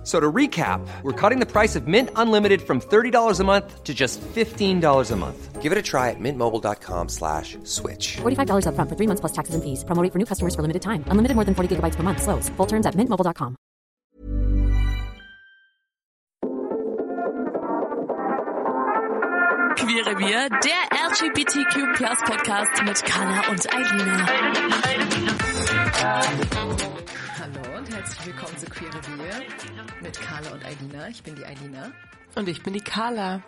F- So to recap, we're cutting the price of Mint Unlimited from $30 a month to just $15 a month. Give it a try at mintmobile.com slash switch. $45 upfront for three months plus taxes and fees. Promo rate for new customers for limited time. Unlimited more than 40 gigabytes per month. Slows. Full terms at mintmobile.com. Queere Wir, der LGBTQ Plus Podcast mit Carla und Eilina. Hallo und herzlich willkommen zu Queere Wir mit Carla und Eilina. Ich bin die Eilina. Und ich bin die Carla.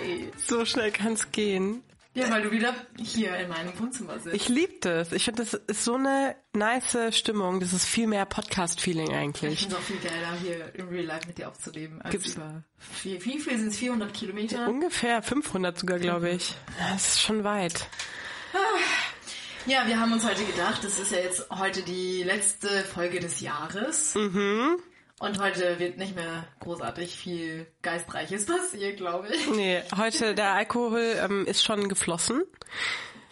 Hi. So schnell kann's gehen. Ja, weil du wieder hier in meinem Wohnzimmer sitzt. Ich liebe das. Ich finde, das ist so eine nice Stimmung. Das ist viel mehr Podcast-Feeling Ich eigentlich. finde es auch viel geiler, hier im Real Life mit dir aufzunehmen. Als Gibt's- über wie, wie viel sind es? 400 Kilometer? Ungefähr 500 sogar, glaube ich. Das ist schon weit. Ja, wir haben uns heute gedacht, das ist ja jetzt heute die letzte Folge des Jahres. Mhm. Und heute wird nicht mehr großartig viel Geistreiches passieren, glaube ich. Nee, heute der Alkohol ähm, ist schon geflossen.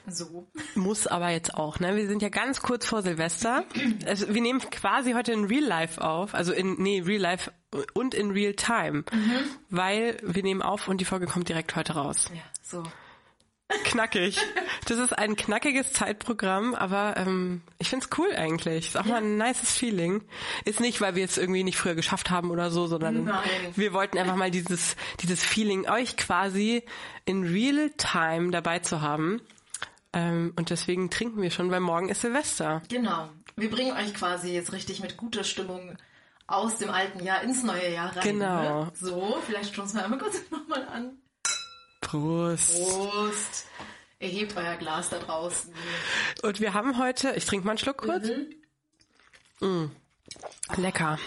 So. Muss aber jetzt auch, ne? Wir sind ja ganz kurz vor Silvester. Also, wir nehmen quasi heute in Real Life auf. Also in, nee, Real Life und in Real Time. Weil wir nehmen auf und die Folge kommt direkt heute raus. Ja, so. Knackig. Das ist ein knackiges Zeitprogramm, aber ähm, ich find's cool eigentlich. Ist auch mal ein nices Feeling. Ist nicht, weil wir es irgendwie nicht früher geschafft haben oder so, sondern Nein. wir wollten einfach mal dieses, dieses Feeling, euch quasi in real time dabei zu haben. Ähm, und deswegen trinken wir schon, weil morgen ist Silvester. Genau. Wir bringen euch quasi jetzt richtig mit guter Stimmung aus dem alten Jahr ins neue Jahr rein. Genau. Ne? So, vielleicht stoßen wir einmal kurz nochmal an. Prost. Prost. Erhebt euer Glas da draußen. Und wir haben heute, ich trinke mal einen Schluck kurz. Mm. Lecker.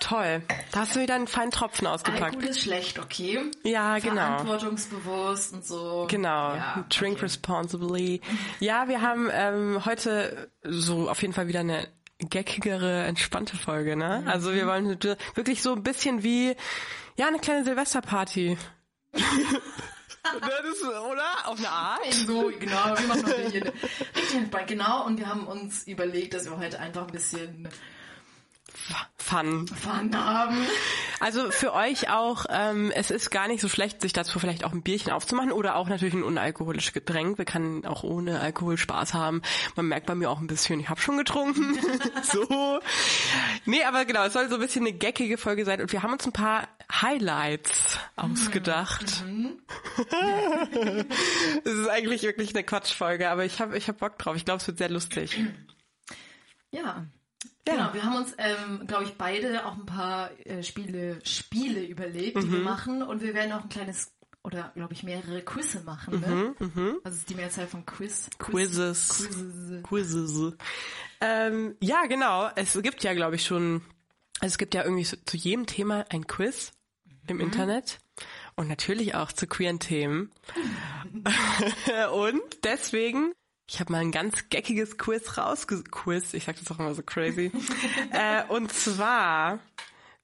Toll. Da hast du wieder einen feinen Tropfen ausgepackt. Alkohol ist schlecht, okay? Ja, genau. Verantwortungsbewusst und so. Genau, Ja, drink okay. responsibly. Ja, wir haben ähm, heute so auf jeden Fall wieder eine geckigere, entspannte Folge, ne? Mhm. Also wir wollen wirklich so ein bisschen wie, ja, eine kleine Silvesterparty. das ist, oder? Auf eine Art? So, genau, wir machen heute hier. Genau, und wir haben uns überlegt, dass wir heute einfach ein bisschen Fun. Fun haben. Also für euch auch, ähm, es ist gar nicht so schlecht, sich dazu vielleicht auch ein Bierchen aufzumachen oder auch natürlich ein unalkoholisches Getränk. Wir können auch ohne Alkohol Spaß haben. Man merkt bei mir auch ein bisschen, ich habe schon getrunken. so. Nee, aber genau, es soll so ein bisschen eine geckige Folge sein und wir haben uns ein paar Highlights ausgedacht. Es ist eigentlich wirklich eine Quatschfolge, aber ich habe ich hab Bock drauf. Ich glaube, es wird sehr lustig. Ja. Ja. Genau, wir haben uns, ähm, glaube ich, beide auch ein paar äh, Spiele, Spiele überlegt, die Mhm. wir machen. Und wir werden auch ein kleines, oder glaube ich, mehrere Quizze machen. Mhm, Ne? Also es ist die Mehrzahl von Quiz. Quizzes. Quizzes. Quizzes. Ähm, ja, genau. Es gibt ja, glaube ich, schon, also es gibt ja irgendwie so, zu jedem Thema ein Quiz im Internet. Und natürlich auch zu queeren Themen. und deswegen, ich habe mal ein ganz geckiges Quiz rausge... Quiz, ich sag das auch immer so crazy. äh, und zwar...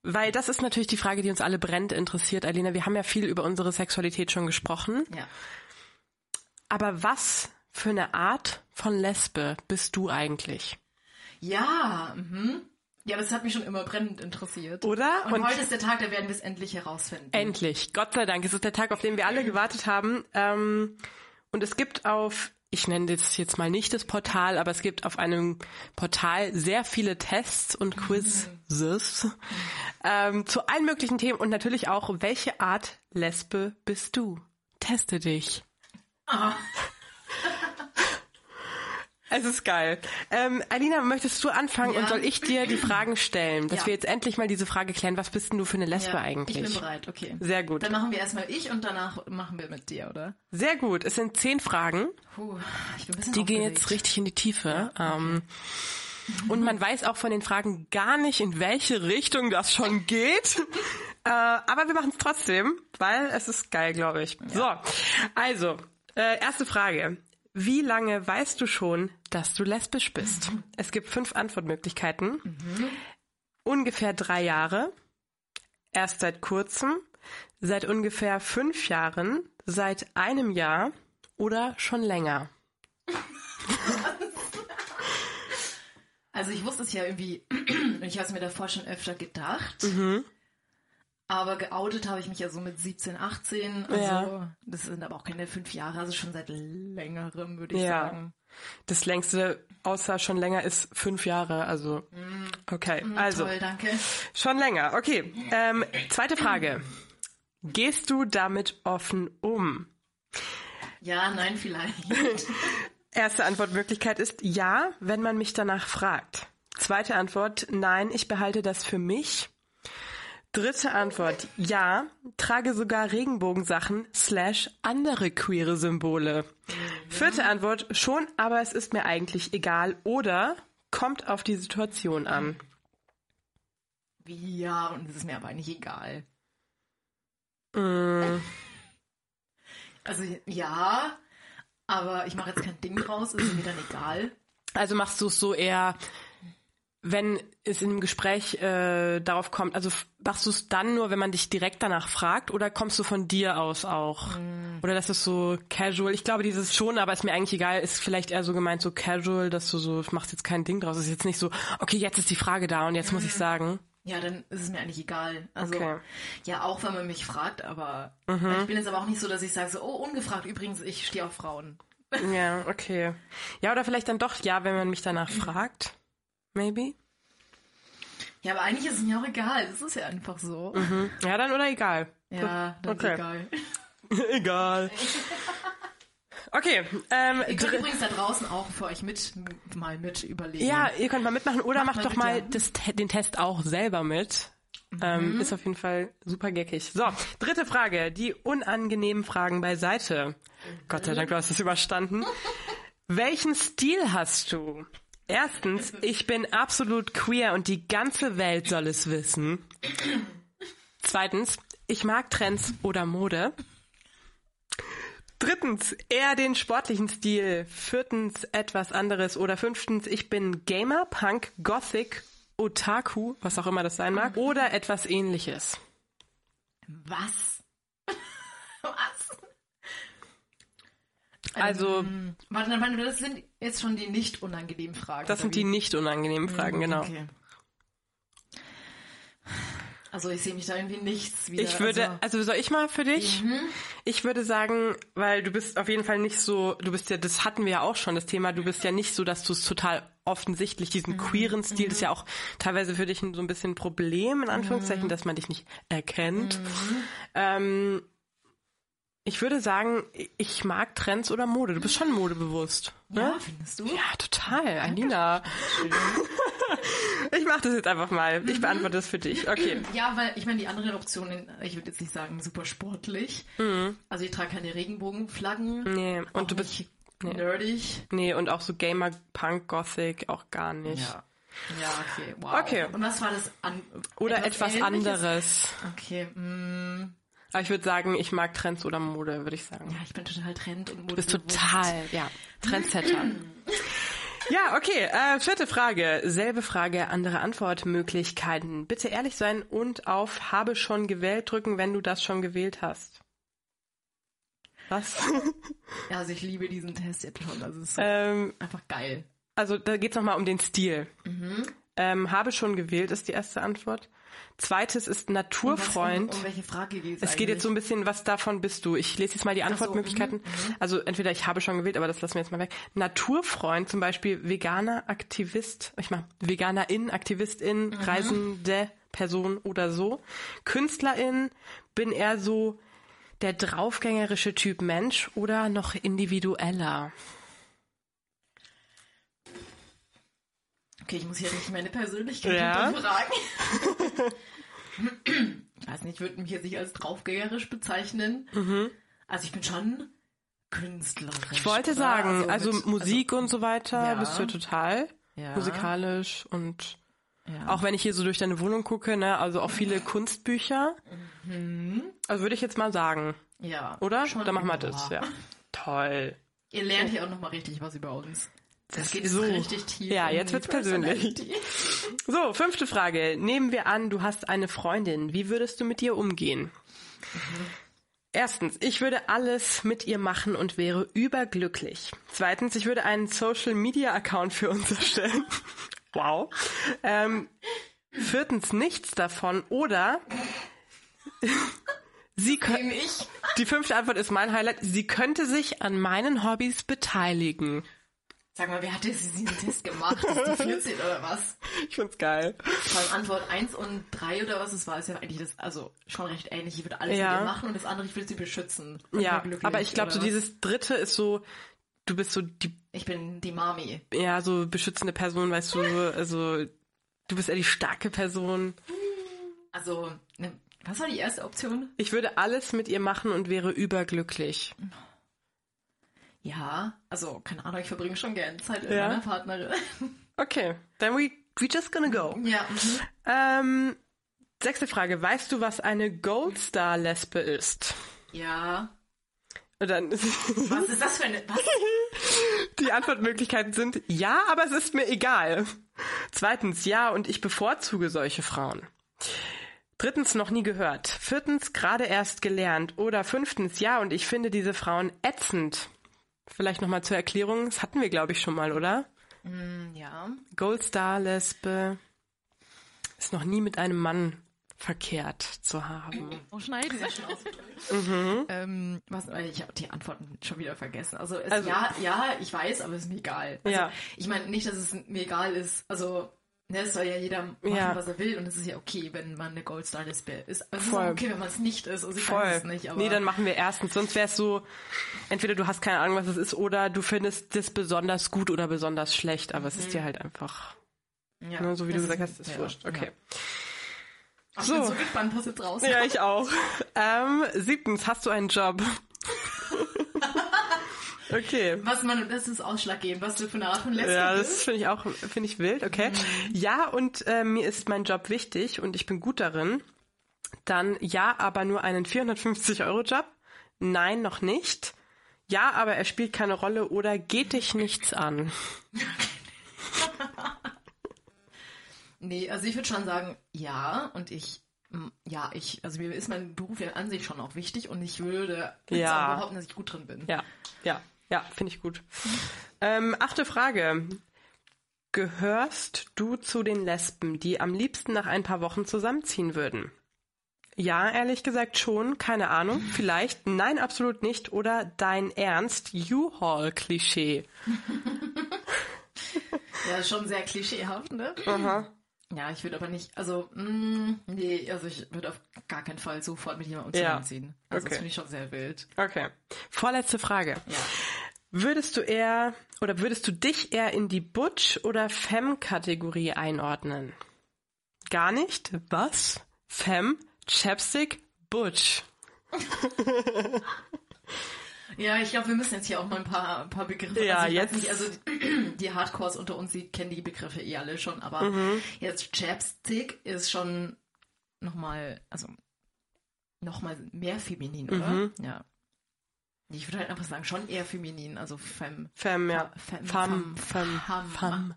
Weil das ist natürlich die Frage, die uns alle brennt interessiert, Alina. Wir haben ja viel über unsere Sexualität schon gesprochen. Ja. Aber was für eine Art von Lesbe bist du eigentlich? Ja, mhm. Ja, das hat mich schon immer brennend interessiert. Oder? Und, Und- heute ist der Tag, da werden wir es endlich herausfinden. Endlich, Gott sei Dank, es ist der Tag, auf den wir alle gewartet haben. Ähm, und es gibt auf, ich nenne das jetzt mal nicht das Portal, aber es gibt auf einem Portal sehr viele Tests und Quizzes ähm, zu allen möglichen Themen und natürlich auch, welche Art Lesbe bist du? Teste dich. Es ist geil. Ähm, Alina, möchtest du anfangen Ja. und soll ich dir die Fragen stellen, dass Ja. wir jetzt endlich mal diese Frage klären, was bist denn du für eine Lesbe ja, eigentlich? Ich bin bereit, okay. Sehr gut. Dann machen wir erstmal ich und danach machen wir mit dir, oder? Sehr gut. Es sind zehn Fragen. Puh, ich bin ein bisschen Die gehen aufgeregt. jetzt richtig in die Tiefe. Ähm, und man weiß auch von den Fragen gar nicht, in welche Richtung das schon geht. äh, aber wir machen es trotzdem, weil es ist geil, glaube ich. So, also, äh, erste Frage. Wie lange weißt du schon, dass du lesbisch bist? Es gibt fünf Antwortmöglichkeiten. ungefähr drei Jahre, erst seit kurzem, seit ungefähr fünf Jahren, seit einem Jahr oder schon länger? Also ich wusste es ja irgendwie, und ich habe es mir davor schon öfter gedacht. Mhm. Aber geoutet habe ich mich ja so mit 17, 18. Also Ja. das sind aber auch keine fünf Jahre, also schon seit längerem, würde ich Ja. sagen. Das längste, außer schon länger, ist fünf Jahre. Also, okay. Also, Mm. Toll, danke. schon länger. Okay. Ähm, zweite Frage. Gehst du damit offen um? Ja, nein, vielleicht. Erste Antwortmöglichkeit ist ja, wenn man mich danach fragt. Zweite Antwort, nein, ich behalte das für mich. Dritte Antwort, ja, trage sogar Regenbogensachen slash andere queere Symbole. Vierte Antwort, schon, aber es ist mir eigentlich egal oder kommt auf die Situation an. Wie, ja, und es ist mir aber eigentlich egal. Mm. Also ja, aber ich mache jetzt kein Ding draus, ist mir dann egal. Also machst du es so eher, wenn es in einem Gespräch äh, darauf kommt, also machst du es dann nur, wenn man dich direkt danach fragt oder kommst du von dir aus auch? Oder das ist so casual. Ich glaube, dieses schon, aber ist mir eigentlich egal, ist vielleicht eher so gemeint so casual, dass du so, machst jetzt kein Ding draus. ist jetzt nicht so, okay, jetzt ist die Frage da und jetzt muss ich sagen. Ja, dann ist es mir eigentlich egal. Also Okay. ja, auch wenn man mich fragt, aber Mhm. ich bin jetzt aber auch nicht so, dass ich sage so, oh, ungefragt übrigens, ich stehe auf Frauen. Ja, okay. Ja, oder vielleicht dann doch ja, wenn man mich danach fragt. Maybe. Ja, aber eigentlich ist es mir auch egal. Das ist ja einfach so. Ja, dann oder egal. Ja, dann Okay. ist egal. egal. Okay, ähm, Ihr könnt übrigens da draußen auch für euch mit mal mit überlegen. Ja, ihr könnt mal mitmachen oder Macht macht mal doch mal das, den Test auch selber mit. Ähm, ist auf jeden Fall super geckig. So, dritte Frage. Die unangenehmen Fragen beiseite. Gott sei Dank, du hast es überstanden. Welchen Stil hast du? Erstens, ich bin absolut queer und die ganze Welt soll es wissen. Zweitens, ich mag Trends oder Mode. Drittens, eher den sportlichen Stil. Viertens, etwas anderes. Oder fünftens, ich bin Gamer, Punk, Gothic, Otaku, was auch immer das sein mag. Oder etwas ähnliches. Was? Was? Also, Ähm, warte, warte, das sind jetzt schon die nicht unangenehmen Fragen. das sind die nicht unangenehmen Fragen, genau. Okay. Also ich sehe mich da irgendwie nichts wieder. Ich würde, also, also soll ich mal für dich? Ich würde sagen, weil du bist auf jeden Fall nicht so, du bist ja, das hatten wir ja auch schon, das Thema, du bist ja nicht so, dass du es total offensichtlich, diesen queeren Stil, ist ja auch teilweise für dich ein, so ein bisschen ein Problem, in Anführungszeichen, dass man dich nicht erkennt. Ähm, ich würde sagen, ich mag Trends oder Mode. Du bist schon modebewusst. Ne? ja, findest du? Ja, total, Alina. ich mach das jetzt einfach mal. Ich beantworte das für dich. Okay. Ja, weil ich meine, die anderen Optionen, ich würde jetzt nicht sagen super sportlich. Also ich trage keine Regenbogenflaggen. Mhm. Nee, und auch du bist- nicht nerdig. Nee, und auch so Gamer, Punk, Gothic auch gar nicht. Ja. Ja, okay. Wow. Okay. Und was war das an Oder etwas, Ähnliches? anderes. Okay. Mm, Aber ich würde sagen, ich mag Trends oder Mode, würde ich sagen. ja, ich bin total Trend und Du bist total, ja, Trendsetter. Ja, okay. Äh, vierte Frage. Selbe Frage, andere Antwortmöglichkeiten. Bitte ehrlich sein und auf Habe schon gewählt drücken, wenn du das schon gewählt hast. Was? Ja, also ich liebe diesen Test jetzt schon. Es ist so ähm, einfach geil. also da geht's noch nochmal um den Stil. Mhm. Ähm, habe schon gewählt ist die erste Antwort. Zweites ist Was, Naturfreund. um, um welche Frage geht Es geht jetzt so ein bisschen, was davon bist du? Ich lese jetzt mal die Antwortmöglichkeiten. Also entweder ich habe schon gewählt, aber das lassen wir jetzt mal weg. Naturfreund, zum Beispiel veganer Aktivist, ich mach Veganerin, Aktivistin, reisende Person oder so. Künstlerin, bin eher so der draufgängerische Typ Mensch oder noch individueller? Okay, ich muss hier nicht meine Persönlichkeit Ja. hinterfragen. ich weiß nicht, ich würde mich jetzt nicht als draufgängerisch bezeichnen. Also ich bin schon künstlerisch. Mhm. Ich wollte oder? sagen, also, mit- Musik und so weiter ja. bist du total Ja. musikalisch und Ja. Auch wenn ich hier so durch deine Wohnung gucke, ne, also auch viele Kunstbücher. Also würde ich jetzt mal sagen, ja. oder? Dann machen wir das, ja. Toll. Ihr lernt hier auch nochmal richtig was über uns. Das geht so. richtig tief. Ja, jetzt wird's persönlich. So, fünfte Frage. Nehmen wir an, du hast eine Freundin. Wie würdest du mit ihr umgehen? Erstens, ich würde alles mit ihr machen und wäre überglücklich. Zweitens, ich würde einen Social Media Account für uns erstellen. wow. Ähm, viertens, nichts davon. Oder sie können. Ich. Die fünfte Antwort ist mein Highlight. Sie könnte sich an meinen Hobbys beteiligen. Sag mal, wer hat jetzt diesen Test gemacht? Ist die 14 oder was? Ich find's geil. Vor allem Antwort 1 und 3 oder was es war, ist ja eigentlich das, also schon recht ähnlich. Ich würde alles Ja. mit ihr machen und das andere, ich würde sie beschützen. Ja, aber ich glaube, so was? dieses dritte ist so, du bist so die, Ich bin die Mami. ja, so beschützende Person, weißt du, also, du bist eher die starke Person. Also, ne, was war die erste Option? Ich würde alles mit ihr machen und wäre überglücklich. Ja, also, keine Ahnung, ich verbringe schon gerne Zeit mit Ja? meiner Partnerin. Okay, then we, we just gonna go. ja, mhm. Ähm, sechste Frage. Weißt du, was eine Goldstar-Lesbe ist? ja. Und dann, Was ist das für eine, was? die Antwortmöglichkeiten sind ja, aber es ist mir egal. Zweitens, ja, und ich bevorzuge solche Frauen. Drittens, noch nie gehört. Viertens, gerade erst gelernt. Oder fünftens, ja, und ich finde diese Frauen ätzend. Vielleicht nochmal zur Erklärung. Das hatten wir, glaube ich, schon mal, oder? Ja. Goldstar-Lesbe ist noch nie mit einem Mann verkehrt zu haben. Wo schneiden wir schon aus? ähm, was, ich habe die Antworten schon wieder vergessen. Also, es, Also- ja, ja, ich weiß, aber es ist mir egal. Also, Ja. Ich meine nicht, dass es mir egal ist. Also, ne, es soll ja jeder machen, Ja. was er will und es ist ja okay, wenn man eine Goldstar-Lesbe ist. Also, Voll. Es ist auch okay, wenn man es nicht ist. Also, ich Voll. weiß es nicht, aber nee, dann machen wir erstens. Sonst wäre es so, entweder du hast keine Ahnung, was es ist, oder du findest das besonders gut oder besonders schlecht. Aber es ist dir halt einfach, ja, ne, so wie du das gesagt hast, ist ja, wurscht. Okay. Ja. Ach, So. Ich bin so gespannt, was jetzt raus Ja, ich auch. Ähm, siebtens, hast du einen Job? Okay. Was man, das ist ausschlaggebend, was du für eine Art von Lesbe Ja, das finde ich auch, finde ich wild, okay. Ja, und äh, mir ist mein Job wichtig und ich bin gut darin. Dann ja, aber nur einen 450-Euro-Job. Nein, noch nicht. Ja, aber er spielt keine Rolle oder geht dich nichts an. Nee, also ich würde schon sagen, ja, und ich, ja, ich, also mir ist mein Beruf ja an sich schon auch wichtig und ich würde Ja. auch behaupten, dass ich gut drin bin. Ja, ja, ja, finde ich gut. Ähm, achte Frage. Gehörst du zu den Lesben, die am liebsten nach ein paar Wochen zusammenziehen würden? Ja, ehrlich gesagt schon, keine Ahnung, vielleicht, nein, absolut nicht oder dein Ernst, U-Haul-Klischee. Ja, schon sehr klischeehaft, ne? Aha. Ja, ich würde aber nicht, also, mm, nee, also ich würde auf gar keinen Fall sofort mit jemandem Ja. zusammenziehen. Also Okay. das finde ich schon sehr wild. Okay. Vorletzte Frage. Ja. Würdest du eher oder würdest du dich eher in die Butch- oder Femme-Kategorie einordnen? Gar nicht? Was? Femme, Chapstick, Butch. Ja, ich glaube, wir müssen jetzt hier auch mal ein paar, ein paar Begriffe. Ja, also jetzt- Nicht, also die, Hardcores unter uns, die kennen die Begriffe eh alle schon, aber Mhm. jetzt Chapstick ist schon nochmal, also nochmal mehr feminin, oder? Mhm. Ja. Ich würde halt einfach sagen, schon eher feminin, also femme. Femme, ja. Femme, Femme, femme, Femme, femme.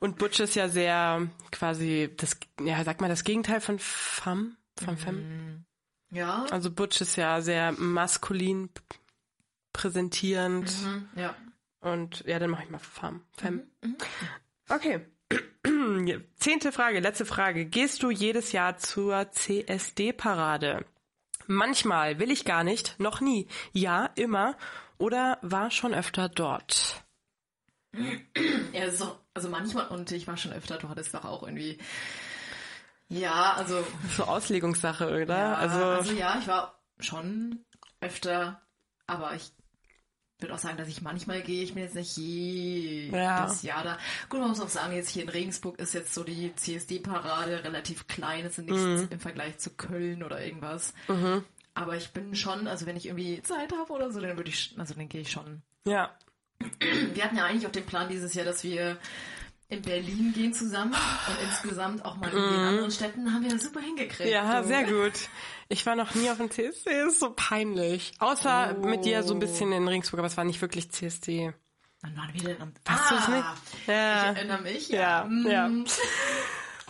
Und Butch ist ja sehr quasi das, ja, sag mal das Gegenteil von Femme, von Femme. Ja. Also Butch ist ja sehr maskulin präsentierend. Mhm, ja. Und ja, dann mache ich mal Femme. Femme. Okay. Zehnte Frage, letzte Frage. Gehst du jedes Jahr zur CSD-Parade? Manchmal, will ich gar nicht, noch nie. Ja, immer. Oder war schon öfter dort? Ja, auch, also manchmal, und ich war schon öfter dort, ist doch auch irgendwie, ja, also So Auslegungssache, oder? Ja, also, also, ja, ich war schon öfter, aber ich würde auch sagen, dass ich manchmal gehe. Ich bin jetzt nicht jedes Ja. Jahr da. Gut, man muss auch sagen, jetzt hier in Regensburg ist jetzt so die CSD-Parade relativ klein. Ist nichts Mhm. im Vergleich zu Köln oder irgendwas. Aber ich bin schon, also wenn ich irgendwie Zeit habe oder so, dann würde ich, also dann gehe ich schon. ja. Wir hatten ja eigentlich auch den Plan dieses Jahr, dass wir in Berlin gehen zusammen und insgesamt auch mal in den anderen Städten haben wir das super hingekriegt. Ja, du. sehr gut. Ich war noch nie auf dem CSD, ist so peinlich. Außer Oh. mit dir so ein bisschen in Regensburg, aber es war nicht wirklich CSD. Wann waren wir denn am... Weißt du es Ah, nicht? Ja. Ich erinnere mich. Ja, Mm. ja.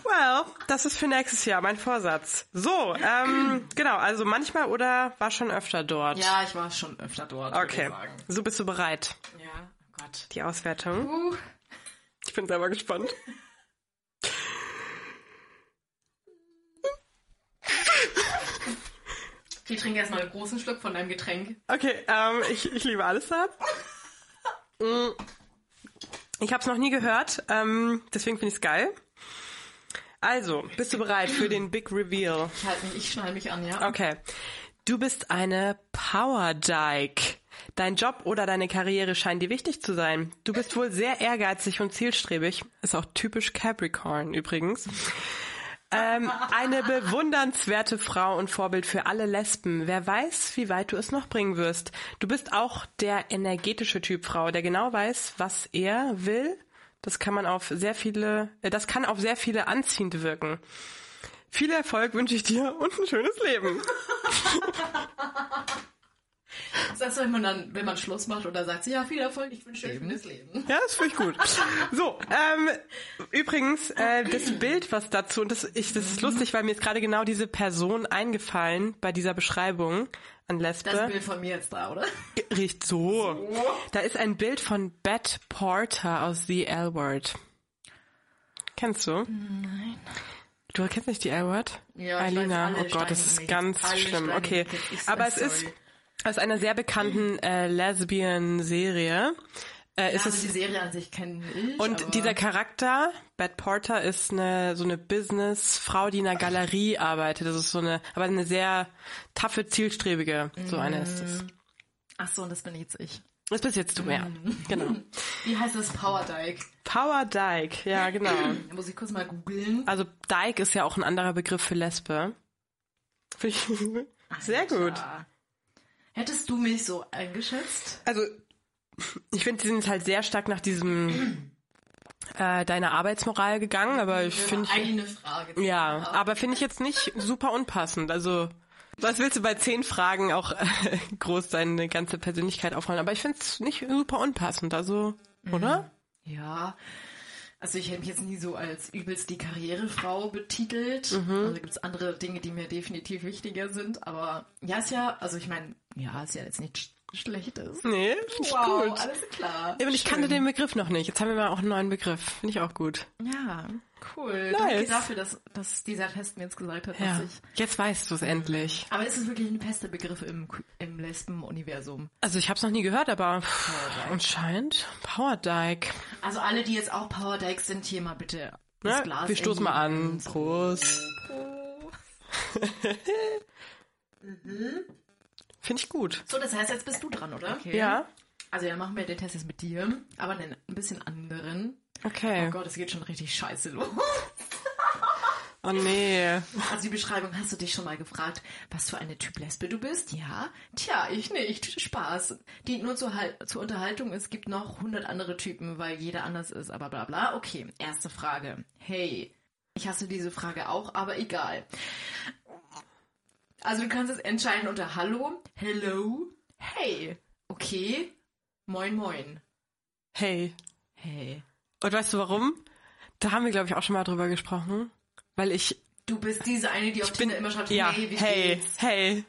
Well, das ist für nächstes Jahr mein Vorsatz. So, ähm, genau, also manchmal oder war schon öfter dort? Ja, ich war schon öfter dort, Okay, so bist du bereit. Ja, oh Gott. Die Auswertung. Uh, Ich bin selber gespannt. ich trinke erstmal einen großen Schluck von deinem Getränk. Okay, ähm, ich, ich liebe alles da. Mm. Ich habe es noch nie gehört, ähm, deswegen finde ich es geil. Also, bist du bereit für den Big Reveal? Ich halte mich, ich schnall mich an, ja. Okay. Du bist eine Power Dyke. Dein Job oder deine Karriere scheint dir wichtig zu sein. Du bist wohl sehr ehrgeizig und zielstrebig. Ist auch typisch Capricorn übrigens. Ähm, eine bewundernswerte Frau und Vorbild für alle Lesben. Wer weiß, wie weit du es noch bringen wirst. Du bist auch der energetische Typ Frau, der genau weiß, was er will. Das kann man auf sehr viele, äh, das kann auf sehr viele anziehend wirken. Viel Erfolg wünsche ich dir und ein schönes Leben. Sagst du, wenn man dann, wenn man Schluss macht oder sagt, ja, viel Erfolg, ich wünsche dir ein schönes Leben. Ja, das finde ich gut. So, ähm, übrigens, äh, das Bild, was dazu, und das, ich, das ist lustig, weil mir ist gerade genau diese Person eingefallen bei dieser Beschreibung an Lesbe. Das Bild von mir jetzt da, oder? Riecht so. Da ist ein Bild von Beth Porter aus The L-Word. Kennst du? Nein. Du kennst nicht die L-Word? Ja, ich Alina, weiß, alle oh Gott, das ist ganz schlimm. Okay, aber es ist. Aus einer sehr bekannten äh, Lesbian-Serie. Äh, ist Ja, es also die Serie an sich kenne ich. und dieser Charakter, Beth Porter, ist eine so eine Businessfrau, die in einer Galerie arbeitet. Das ist so eine, aber eine sehr taffe, zielstrebige. So eine ist es. Ach so, und das bin jetzt ich. Das bist jetzt du, ja. Genau. Wie heißt das Power Dyke? Power Dyke, ja, genau. Da muss ich kurz mal googeln. Also Dyke ist ja auch ein anderer Begriff für Lesbe. Ich sehr gut. Alter. Hättest du mich so eingeschätzt? Also, ich finde, sie sind halt sehr stark nach diesem äh, deiner Arbeitsmoral gegangen, aber ich finde Eine Frage. Ja, aber finde ich jetzt nicht super unpassend. Also, was willst du bei zehn Fragen auch äh, groß deine ganze Persönlichkeit aufrollen? Aber ich finde es nicht super unpassend, also, oder? Ja. Also ich hätte mich jetzt nie so als übelst die Karrierefrau betitelt. Mhm. Also gibt es andere Dinge, die mir definitiv wichtiger sind. Aber ja, ist ja, also ich meine, ja, ist ja jetzt nichts Sch- Schlechtes. Nee, finde ich Wow, gut. alles klar. Ja, und ich kannte den Begriff noch nicht. Jetzt haben wir mal auch einen neuen Begriff. Finde ich auch gut. Ja, cool. Nice. Danke dafür, dass, dass dieser Test mir jetzt gesagt hat, Ja. dass ich... Jetzt weißt du es endlich. Aber ist es wirklich ein fester Begriff im, im Lesben-Universum? Also ich habe es noch nie gehört, aber pff, anscheinend Power Dyke. Also alle, die jetzt auch Power Dykes sind, hier mal bitte das Ne? Glas Wir stoßen mal an. Prost. Finde ich gut. So, das heißt, jetzt bist du dran, oder? Okay. Ja. Also ja, machen wir den Test jetzt mit dir, aber einen ein bisschen anderen. Okay. Oh Gott, es geht schon richtig scheiße los. Oh nee. Also die Beschreibung, hast du dich schon mal gefragt, was für eine Typ Lesbe du bist? Ja? Tja, ich nicht. Spaß. Dient nur zur, zur Unterhaltung. Es gibt noch 100 andere Typen, weil jeder anders ist, aber bla bla. Okay, erste Frage. Hey, ich hasse diese Frage auch, aber egal. Also du kannst es entscheiden unter Hallo, Hello, Hey, okay, Moin Moin. Hey. Hey. Und weißt du warum? Da haben wir, glaube ich, auch schon mal drüber gesprochen. Weil ich Du bist diese eine, die auf Tinder immer schreibt, ja, hey, wie hey, geht's? hey.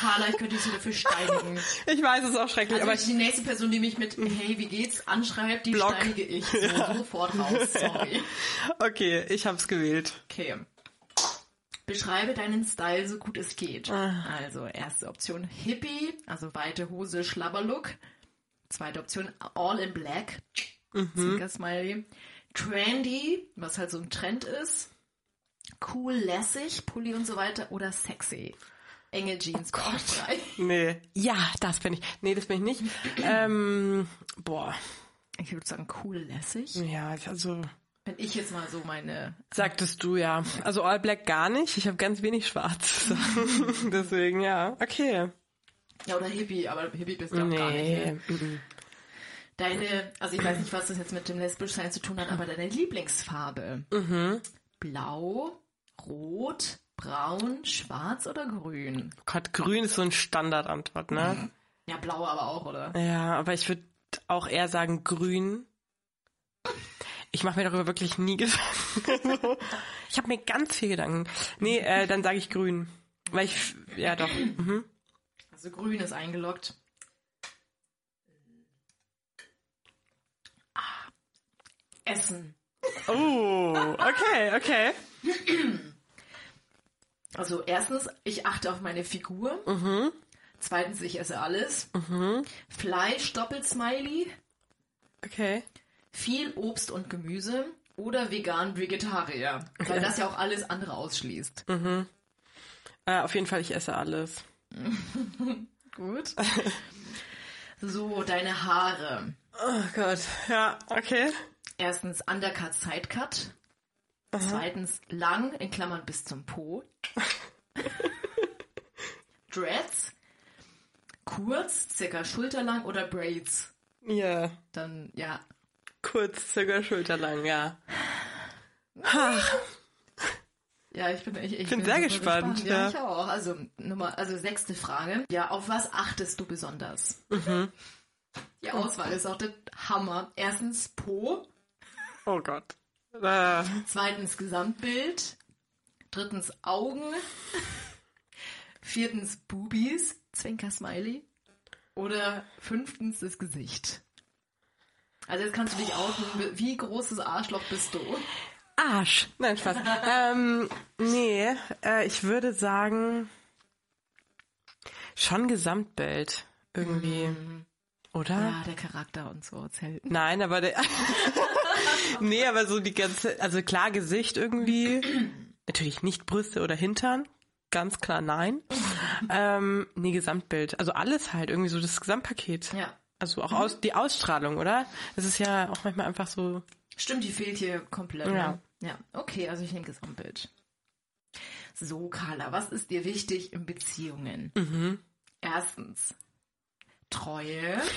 Carla, ich könnte dich so dafür steinigen. Ich weiß, es ist auch schrecklich, Also aber die nächste Person, die mich mit Hey, wie geht's anschreibt, die Block. steinige ich so, sofort raus. Sorry. okay, ich hab's gewählt. Okay. Beschreibe deinen Style so gut es geht. Ah. Also erste Option Hippie, also weite Hose, Schlabberlook. Zweite Option All in Black, Mhm. Zwinker-Smiley. Trendy, was halt so ein Trend ist. Cool, lässig, Pulli und so weiter. Oder sexy. Enge Jeans, Oh bauchfrei. Nee. Ja, das bin ich. Nee, das bin ich nicht. ähm, boah. Ich würde sagen cool, lässig. Ja, also Wenn ich jetzt mal so meine sagtest du ja. Also All Black gar nicht. Ich habe ganz wenig schwarz. Deswegen ja. Okay. Ja, oder Hippie, aber Hippie bist du auch gar nicht. Nee. Ne? Deine, also ich weiß nicht, was das jetzt mit dem Lesbischsein zu tun hat, aber deine Lieblingsfarbe. Mhm. Blau, Rot, Braun, Schwarz oder Grün? Gott, grün ist so ein Standardantwort, ne? Ja, blau aber auch, oder? Ja, aber ich würde auch eher sagen grün. Ich mache mir darüber wirklich nie Gedanken. ich habe mir ganz viel Gedanken. Nee, äh, dann sage ich grün. Weil ich, ja doch. Mhm. Also grün ist eingeloggt. Ah, Essen. Oh, okay, okay. Also erstens, ich achte auf meine Figur. Mhm. Zweitens, ich esse alles. Fleisch, Doppelsmiley. Okay. Viel Obst und Gemüse. Oder vegan Vegetarier. Weil das ja auch alles andere ausschließt. Äh, auf jeden Fall, ich esse alles. Gut. So, deine Haare. Oh Gott. Ja, okay. Erstens Undercut, Sidecut. Zweitens lang, in Klammern bis zum Po. Dreads. Kurz, circa schulterlang oder Braids. Ja. Dann, ja. Kurz, circa schulterlang, ja. Ja, ich bin, ich, ich bin sehr super gespannt, Ja, ja. ich auch. Also, Nummer, also sechste Frage. Ja, auf was achtest du besonders? Mhm. Die Auswahl ist auch der Hammer. Erstens Po. Oh Gott. Äh, Zweitens Gesamtbild. Drittens Augen. Viertens Boobies. Zwinker Smiley. Oder fünftens das Gesicht. Also jetzt kannst du dich outen. Wie großes Arschloch bist du? Arsch. Nein, Spaß. ähm, nee, äh, ich würde sagen, schon Gesamtbild irgendwie. Oder? Ja, der Charakter und so zählt. Nein, aber der. nee, aber so die ganze, also klar Gesicht irgendwie. Natürlich nicht Brüste oder Hintern. Ganz klar nein. ähm, nee, Gesamtbild. Also alles halt, irgendwie so das Gesamtpaket. Ja. Also auch aus, die Ausstrahlung, oder? Das ist ja auch manchmal einfach so. Stimmt, die fehlt hier komplett. Ja. Ne? Ja, okay, also ich nehme Gesamtbild. So, Carla, was ist dir wichtig in Beziehungen? Mhm. Erstens, Treue.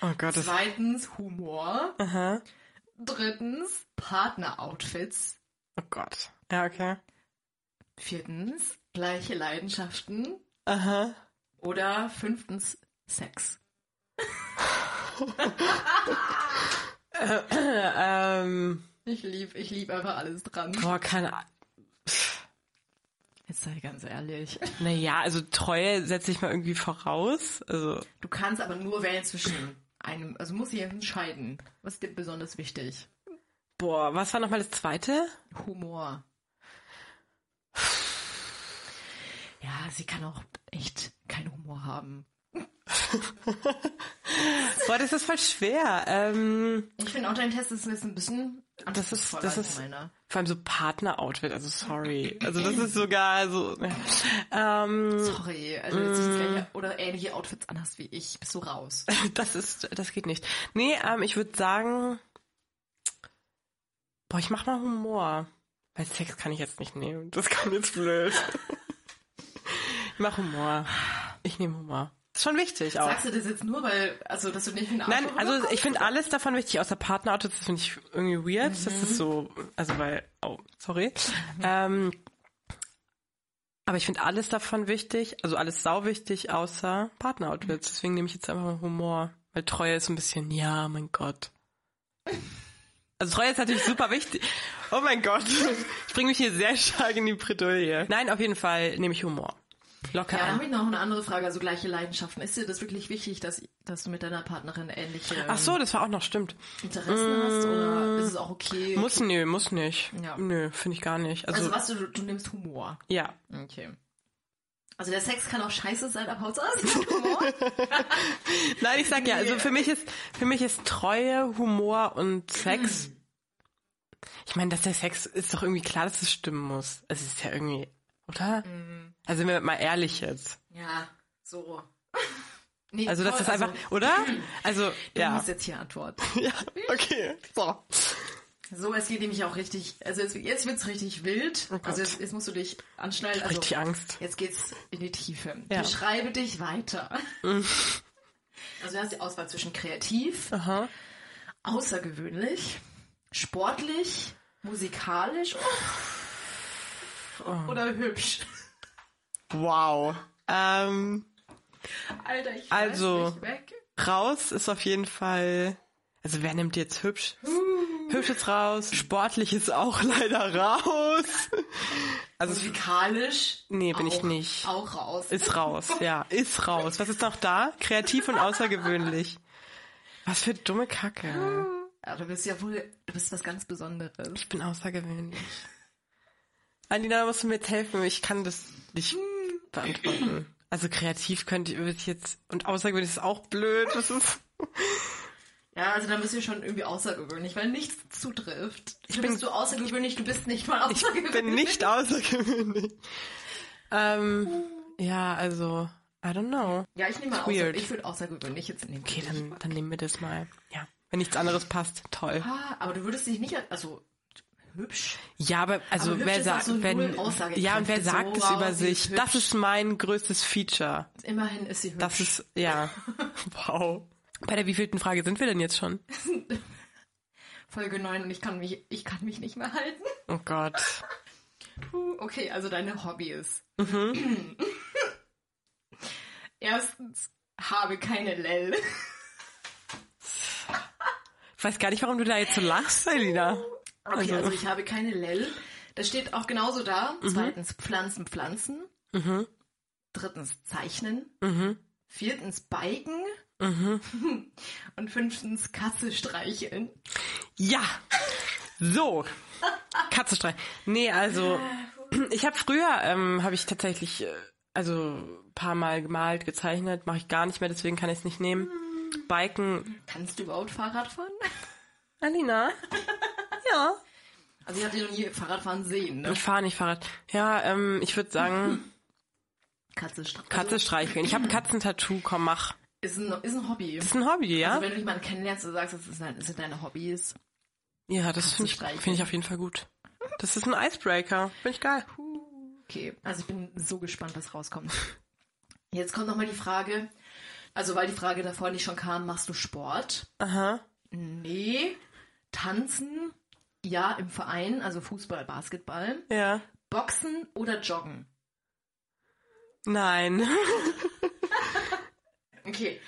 Oh Gott. Zweitens, Humor. Aha. Drittens, Partneroutfits. Oh Gott. Ja, okay. Viertens, gleiche Leidenschaften. Aha. Oder fünftens, Sex. Ähm, Ich lieb, ich lieb einfach alles dran. boah, keine Ahnung. Jetzt sei ganz ehrlich. Naja, also Treue setze ich mal irgendwie voraus. Also, Du kannst aber nur wählen zwischen einem, also muss ich entscheiden. Was ist dir besonders wichtig? boah, was war nochmal das zweite? Humor. Ja, sie kann auch echt keinen Humor haben. Boah, das ist voll schwer. Ähm, Ich finde auch dein Test ist jetzt ein bisschen das ist, das ist meiner. vor allem so Partner-Outfit, also sorry. Also das ist sogar so, ähm, Sorry, also jetzt gleiche oder ähnliche Outfits anhast wie ich, bist du raus. das ist, das geht nicht. Nee, ähm, ich würde sagen, boah, ich mach mal Humor. Weil Sex kann ich jetzt nicht nehmen. Das kann jetzt blöd. ich mach Humor. Ich nehme Humor. Ist schon wichtig auch. Sagst du das jetzt nur, weil, also, dass du nicht ein Nein, also ich finde alles davon wichtig, außer Partnerautos, das finde ich irgendwie weird. Das ist so, also weil, oh, sorry. Ähm, aber ich finde alles davon wichtig, also alles sau wichtig, außer Partneroutfits. Deswegen nehme ich jetzt einfach mal Humor. Weil Treue ist ein bisschen, ja, mein Gott. Also Treue ist natürlich super wichtig. Oh mein Gott. Ich bringe mich hier sehr stark in die Bredouille. Nein, auf jeden Fall nehme ich Humor. Locker Ja, dann an. habe ich noch eine andere Frage, also gleiche Leidenschaften. Ist dir das wirklich wichtig, dass, dass du mit deiner Partnerin ähnliche ähm, Ach so, das war auch noch, stimmt. Interessen hast? Oder ist es auch okay? Muss, nö, muss nicht. Ja. Nö, finde ich gar nicht. Also, Also was, du, du nimmst Humor. ja. Okay. Also der Sex kann auch scheiße sein, aber Hauptsache es ist Humor. Nein, ich sag ja, also für mich ist, für mich ist Treue, Humor und Sex. Ich meine, dass der Sex ist doch irgendwie klar, dass es stimmen muss. Es ist ja irgendwie, oder? Mhm. Also sind wir mal ehrlich jetzt. ja, so. Nee, Also das ist einfach, oder? Also, Du ja. musst jetzt hier antworten. Ja, okay. So. So, es geht nämlich auch richtig, also jetzt, jetzt wird's richtig wild. Oh also jetzt, jetzt musst du dich anschnallen. Also, Richtig Angst. Jetzt geht's in die Tiefe. Ja. Beschreibe dich weiter. Also du hast die Auswahl zwischen kreativ, Aha. außergewöhnlich, sportlich, musikalisch Oh. Oder hübsch. Wow. Ähm, Alter, ich Also- nicht weg. raus ist auf jeden Fall, also wer nimmt jetzt hübsch? Hübsch ist raus, sportlich ist auch leider raus. Also Musikalisch? Nee, bin auch, ich nicht. Auch raus. ist raus, ja, ist raus. Was ist noch da? Kreativ und außergewöhnlich. Was für dumme Kacke. Ja, du bist ja wohl, du bist was ganz Besonderes. Ich bin außergewöhnlich. Alina, musst du mir jetzt helfen? Ich kann das nicht beantworten. Also kreativ könnte ich jetzt und außergewöhnlich ist auch blöd. Das ist Ja, also dann bist du schon irgendwie außergewöhnlich, weil nichts zutrifft. Ich bin- bist du außergewöhnlich, du bist nicht mal ich außergewöhnlich. bin nicht außergewöhnlich. Ähm, ja, also I don't know. Ja, ich nehme mal außer, ich würde außergewöhnlich jetzt nehmen. Okay, dann, dann nehmen wir das mal. Ja, wenn nichts anderes passt, toll. Ah, aber du würdest dich nicht, also hübsch. Ja, aber also Aber wer sagt, so wenn ja und wer So, sagt es wow, über sich? Das ist mein größtes Feature. Immerhin ist sie hübsch. Das ist ja wow. Bei der wievielten Frage sind wir denn jetzt schon? Folge 9 und ich kann mich, ich kann mich nicht mehr halten. Oh Gott. Okay, also deine Hobbys. Mhm. Erstens, habe keine Lell. Ich weiß gar nicht, warum du da jetzt so lachst, Elina. Okay, also, ich habe keine Lell. Das steht auch genauso da. Mhm. Zweitens, Pflanzen, Pflanzen. Drittens, Zeichnen. Mhm. Viertens, Biken. Und fünftens, Katze streicheln. Ja. So. Katze streichen. Nee, also ich habe früher ähm, habe ich tatsächlich äh, also ein paar Mal gemalt, gezeichnet, mache ich gar nicht mehr, deswegen kann ich es nicht nehmen. Biken, Kannst du überhaupt Fahrrad fahren? Alina. Ja. Also ich habe dich noch nie Fahrradfahren sehen, ne? Ich fahre nicht Fahrrad. Ja, ähm, ich würde sagen, Katze streicheln. Katze streicheln. Ich habe ein Katzentattoo, komm, mach. ist ein, ist ein Hobby. Das ist ein Hobby, ja? Also wenn du jemanden kennenlernst und sagst, das, ist dein, das sind deine Hobbys. ja, das finde ich, find ich auf jeden Fall gut. Das ist ein Icebreaker. Finde ich geil. Okay, also ich bin so gespannt, was rauskommt. Jetzt kommt nochmal die Frage, also weil die Frage davor nicht schon kam, machst du Sport? Aha. Nee. Tanzen? Ja, im Verein, also Fußball, Basketball. Ja. Boxen oder Joggen? Nein. Okay,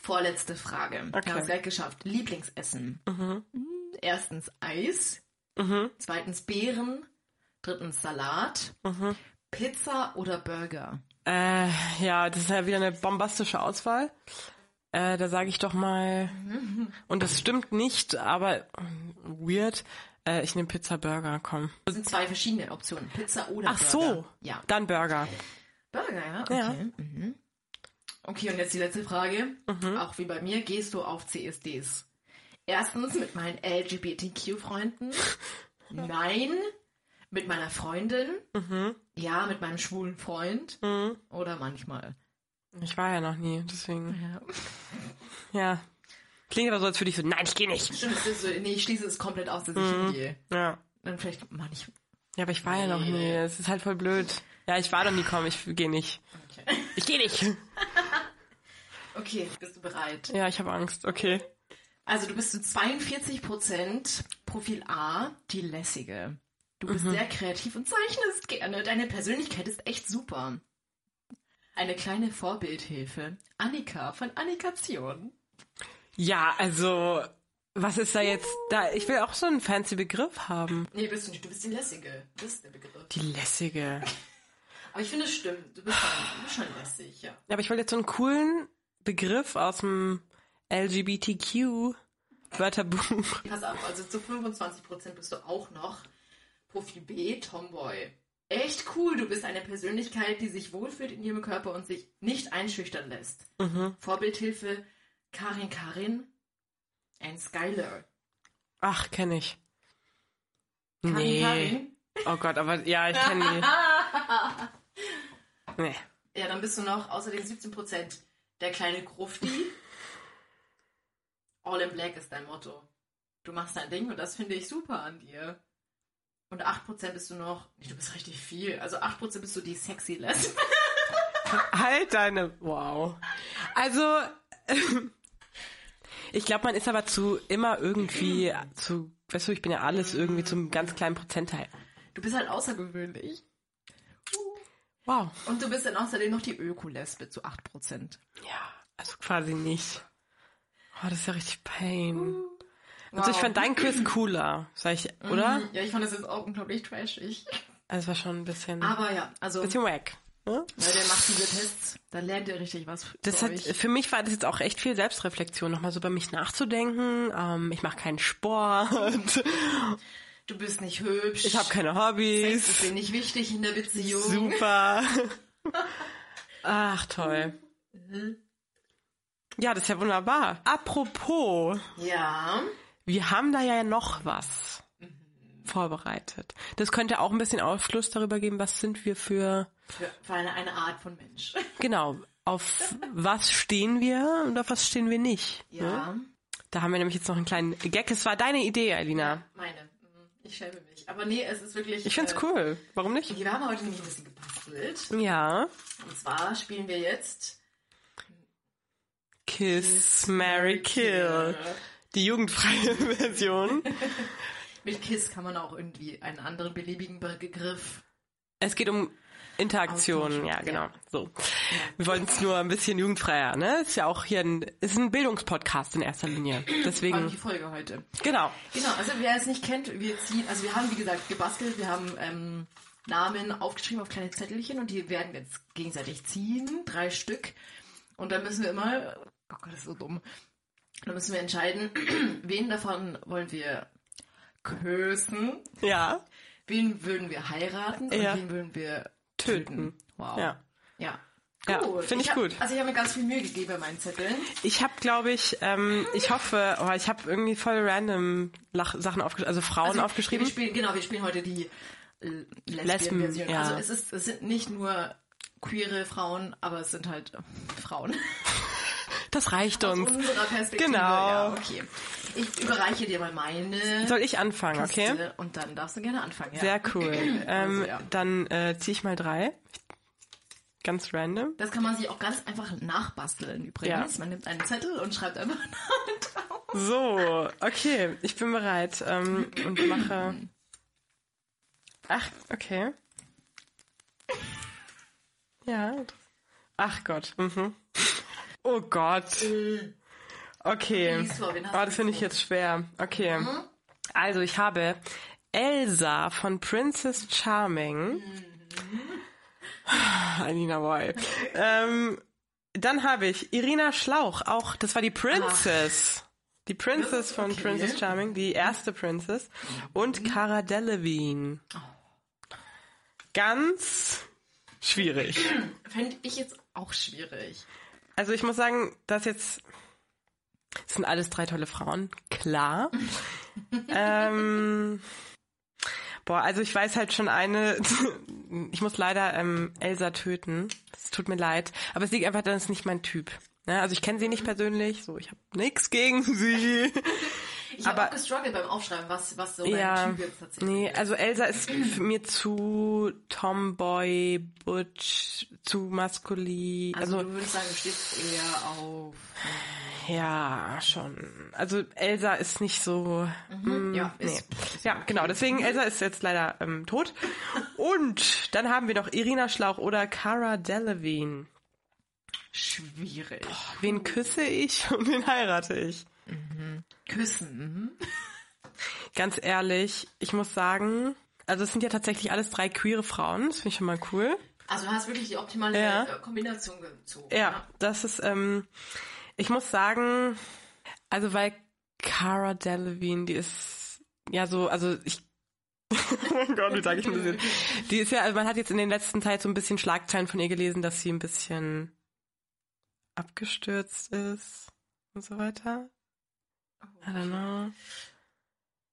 vorletzte Frage. Okay. Wir haben es gleich geschafft. Lieblingsessen. Mhm. Erstens Eis. Zweitens Beeren. Drittens Salat. Mhm. Pizza oder Burger? Äh, ja, das ist ja wieder eine bombastische Auswahl. Äh, da sage ich doch mal, und das stimmt nicht, aber weird, äh, ich nehme Pizza Burger, komm. Das sind zwei verschiedene Optionen. Pizza oder Ach Burger. so, Ja. dann Burger. Burger, ja. Okay. Ja. Mhm. Okay, und jetzt die letzte Frage. Mhm. Auch wie bei mir, gehst du auf CSDs? Erstens mit meinen LGBTQ-Freunden. Nein. Mit meiner Freundin. Mhm. Ja, mit meinem schwulen Freund. Oder manchmal. Ich war ja noch nie, deswegen, Ja. ja. Klingt aber so, als würde ich so, nein, ich gehe nicht. Stimmt, es ist so, nee, ich schließe es komplett aus, dass ich Mhm. hingehe. Ja. Dann vielleicht manchmal. Ja, aber ich war ja noch Nee. nie, es ist halt voll blöd. Ja, ich war noch nie, komm, ich gehe nicht. Ich gehe nicht. Okay, bist du bereit? Ja, ich habe Angst, okay. Also du bist zu 42% Profil A, die lässige. Du bist Mhm. sehr kreativ und zeichnest gerne. Deine Persönlichkeit ist echt super. Eine kleine Vorbildhilfe. Annika von Annikation. Ja, also, was ist da jetzt, da, ich will auch so einen fancy Begriff haben. Nee, bist du nicht. Du bist die lässige. Das ist der Begriff. Die lässige. Aber ich finde, es stimmt. Du bist schon, du bist schon lässig, ja. Ja, aber ich wollte jetzt so einen coolen Begriff aus dem LGBTQ-Wörterbuch. Pass auf, also zu 25% bist du auch noch Profil B, Tomboy. Echt cool, du bist eine Persönlichkeit, die sich wohlfühlt in ihrem Körper und sich nicht einschüchtern lässt. Vorbildhilfe Karin Karin and Skylar. Ach, kenne ich. Karin Nee. Karin? Oh Gott, aber ja, ich kenne die. Nee. Ja, dann bist du noch außerdem 17% der kleine Grufti. All in Black ist dein Motto. Du machst dein Ding und das finde ich super an dir. Und 8% bist du noch, nee, du bist richtig viel. Also 8% bist du die sexy Lesbe. Halt deine. Wow. Also, ich glaube, man ist aber zu immer irgendwie zu, weißt du, ich bin ja alles irgendwie zum ganz kleinen Prozentteil. Du bist halt außergewöhnlich. Wow. Und du bist dann außerdem noch die Öko-Lesbe zu 8%. Ja, also quasi nicht. Oh, das ist ja richtig Pain. Also ich fand dein Quiz cooler, sag ich, oder? Ja, ich fand das jetzt auch unglaublich trashig. Also es war schon ein bisschen, Aber ja, also, bisschen wack. Ne? weil der macht diese Tests, da lernt ihr richtig was für Das hat, euch. für mich war das jetzt auch echt viel Selbstreflexion, nochmal so über mich nachzudenken. Ähm, ich mache keinen Sport, Du bist nicht hübsch. ich habe keine Sex ist Hobbys. dir nicht wichtig in der Beziehung. Super. Ach, toll. Ja, das ist ja wunderbar. Apropos, Ja. wir haben da ja noch was vorbereitet. Das könnte auch ein bisschen Aufschluss darüber geben, was sind wir für, Für, für eine, eine Art von Mensch. genau, auf was stehen wir und auf was stehen wir nicht. Ja. Da haben wir nämlich jetzt noch einen kleinen Gag. Es war deine Idee, Alina. Meine. Mhm. Ich schäme mich. Aber nee, es ist wirklich. Ich find's äh, cool. Warum nicht? Wir haben heute nämlich ein bisschen gebastelt. Ja. Und zwar spielen wir jetzt Kiss, Mary, Kill. Die jugendfreie Version. Mit Kiss kann man auch irgendwie einen anderen beliebigen Begriff. Es geht um Interaktion, ja, genau. ja. So. Wir wollen es nur ein bisschen jugendfreier, ne? Ist ja auch hier ein, ist ein Bildungspodcast in erster Linie. Deswegen, die Folge heute. genau. Genau, also wer es nicht kennt, wir ziehen, also wir haben wie gesagt gebastelt, wir haben ähm, Namen aufgeschrieben auf kleine Zettelchen und die werden wir jetzt gegenseitig ziehen, drei Stück. Und dann müssen wir immer, oh Gott, das ist so dumm. Dann müssen wir entscheiden, wen davon wollen wir küssen, Ja. wen würden wir heiraten und Ja. wen würden wir Töten. Wow. Ja. Ja. Ja, Gut. find ich hab, gut. Also ich habe mir ganz viel Mühe gegeben bei meinen Zetteln. Ich habe, glaube ich, ähm, ich hoffe, oh, ich habe irgendwie voll random Lach Sachen aufgeschrieben, also Frauen Also, aufgeschrieben. Wir spielen, genau, wir spielen heute die äh, Lesben, Lesben-Version. ja. Also es ist, es sind nicht nur queere Frauen, aber es sind halt äh, Frauen. Das reicht Aus uns. unserer Perspektive. Genau. Ja, okay. Ich überreiche dir mal meine Soll ich anfangen, okay? Kiste und dann darfst du gerne anfangen. Ja. Sehr cool. Ähm, Also, ja. Dann äh, ziehe ich mal drei. Ganz random. Das kann man sich auch ganz einfach nachbasteln übrigens. Man nimmt einen Zettel und schreibt einfach Namen drauf. So, okay, ich bin bereit ähm, und mache. Ach, okay. Ja. Ach Gott. Mhm. Oh Gott. Okay. Wen hast Oh, das finde ich jetzt schwer. Okay. Also ich habe Elsa von Princess Charming. Alina Boy. Ähm, dann habe ich Irina Schlauch, auch, das war die Princess. Die Princess von Okay. Princess Charming, die erste Princess. Und Cara Delevingne. Ganz schwierig. Fände ich jetzt auch schwierig. Also ich muss sagen, dass jetzt das sind alles drei tolle Frauen, klar. ähm, boah, also ich weiß halt schon eine. ich muss leider ähm, Elsa töten. Es tut mir leid, aber es liegt einfach, daran, es ist nicht mein Typ. Ne? Also ich kenne sie nicht persönlich, so ich habe nichts gegen sie. Ich habe auch gestruggelt beim Aufschreiben, was, was so ja, mein Typ jetzt tatsächlich nee, ist. also Elsa ist mir zu Tomboy, Butch, zu maskulin. Also, also du würdest sagen, du stehst eher auf... Ja, schon. Also Elsa ist nicht so. mm, ja, nee. ist- Ja, genau. Deswegen Elsa ist jetzt leider ähm, tot. Und dann haben wir noch Irina Schlauch oder Cara Delevingne. Schwierig. Wen küsse ich und wen heirate ich? Küssen. Ganz ehrlich, ich muss sagen, also es sind ja tatsächlich alles drei queere Frauen. Das finde ich schon mal cool. Also du hast wirklich die optimale Ja. äh, Kombination gezogen. Ja, das ist, ähm, ich muss sagen, also weil Cara Delevingne, die ist ja so, also ich oh Gott, wie sage ich denn das jetzt? Die ist ja, also man hat jetzt in den letzten Zeit so ein bisschen Schlagzeilen von ihr gelesen, dass sie ein bisschen abgestürzt ist und so weiter. I don't know.